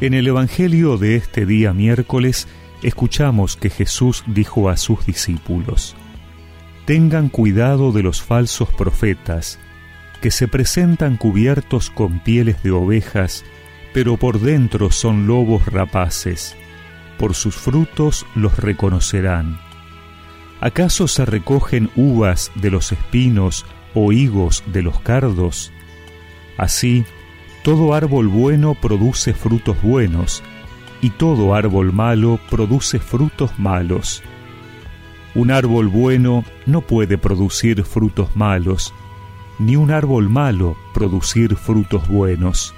En el Evangelio de este día miércoles escuchamos que Jesús dijo a sus discípulos, Tengan cuidado de los falsos profetas, que se presentan cubiertos con pieles de ovejas, pero por dentro son lobos rapaces. Por sus frutos los reconocerán. ¿Acaso se recogen uvas de los espinos o higos de los cardos? Así, todo árbol bueno produce frutos buenos, y todo árbol malo produce frutos malos. Un árbol bueno no puede producir frutos malos, ni un árbol malo producir frutos buenos.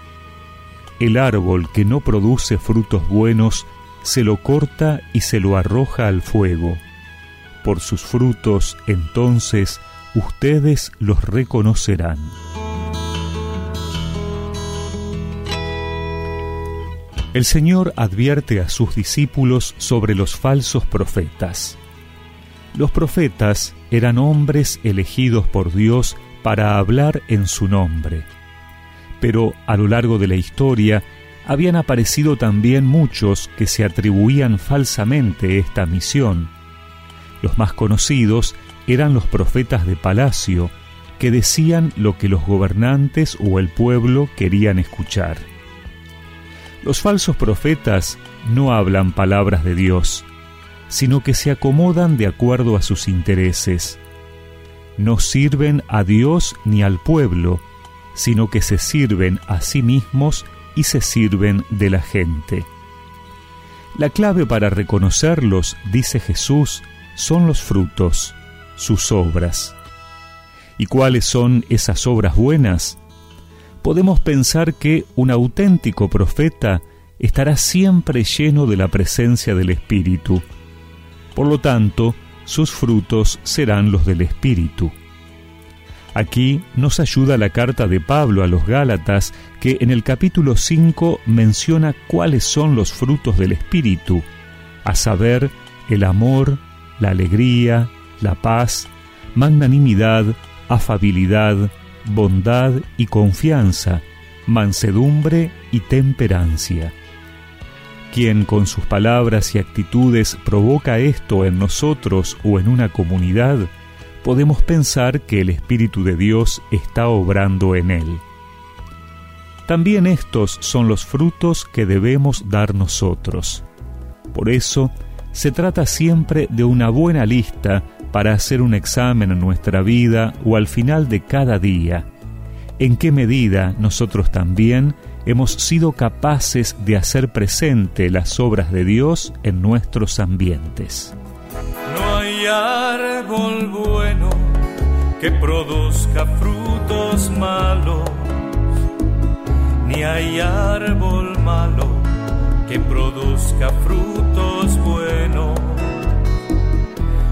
El árbol que no produce frutos buenos se lo corta y se lo arroja al fuego. Por sus frutos entonces ustedes los reconocerán. El Señor advierte a sus discípulos sobre los falsos profetas. Los profetas eran hombres elegidos por Dios para hablar en su nombre. Pero a lo largo de la historia habían aparecido también muchos que se atribuían falsamente esta misión. Los más conocidos eran los profetas de palacio, que decían lo que los gobernantes o el pueblo querían escuchar. Los falsos profetas no hablan palabras de Dios, sino que se acomodan de acuerdo a sus intereses. No sirven a Dios ni al pueblo, sino que se sirven a sí mismos y se sirven de la gente. La clave para reconocerlos, dice Jesús, son los frutos, sus obras. ¿Y cuáles son esas obras buenas? Podemos pensar que un auténtico profeta estará siempre lleno de la presencia del Espíritu. Por lo tanto, sus frutos serán los del Espíritu. Aquí nos ayuda la carta de Pablo a los Gálatas que en el capítulo 5 menciona cuáles son los frutos del Espíritu, a saber, el amor, la alegría, la paz, magnanimidad, afabilidad, bondad y confianza, mansedumbre y temperancia. Quien con sus palabras y actitudes provoca esto en nosotros o en una comunidad, podemos pensar que el Espíritu de Dios está obrando en él. También estos son los frutos que debemos dar nosotros. Por eso, se trata siempre de una buena lista para hacer un examen en nuestra vida o al final de cada día. ¿En qué medida nosotros también hemos sido capaces de hacer presente las obras de Dios en nuestros ambientes? No hay árbol bueno que produzca frutos malos, ni hay árbol malo que produzca frutos buenos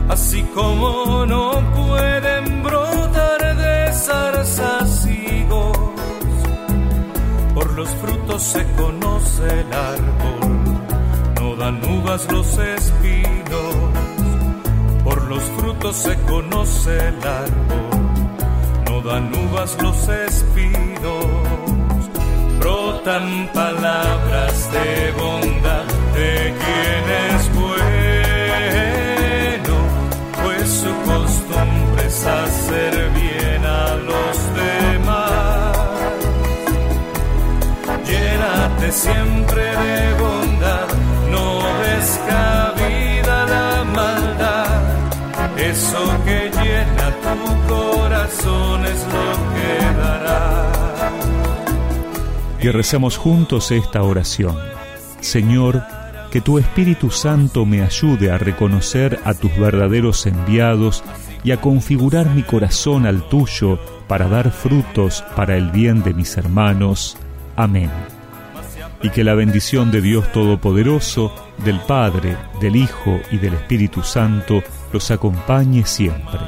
así como no pueden brotar de zarzas higos. Por los frutos se conoce el árbol, no dan uvas los espinos. Por los frutos se conoce el árbol, no dan uvas los espinos. Brotan palabras de bondad de quienes hacer bien a los demás. Llénate siempre de bondad, no ves cabida la maldad. Eso que llena tu corazón es lo que dará. Y recemos juntos esta oración. Señor, que tu Espíritu Santo me ayude a reconocer a tus verdaderos enviados y a configurar mi corazón al tuyo para dar frutos para el bien de mis hermanos. Amén. Y que la bendición de Dios Todopoderoso, del Padre, del Hijo y del Espíritu Santo los acompañe siempre.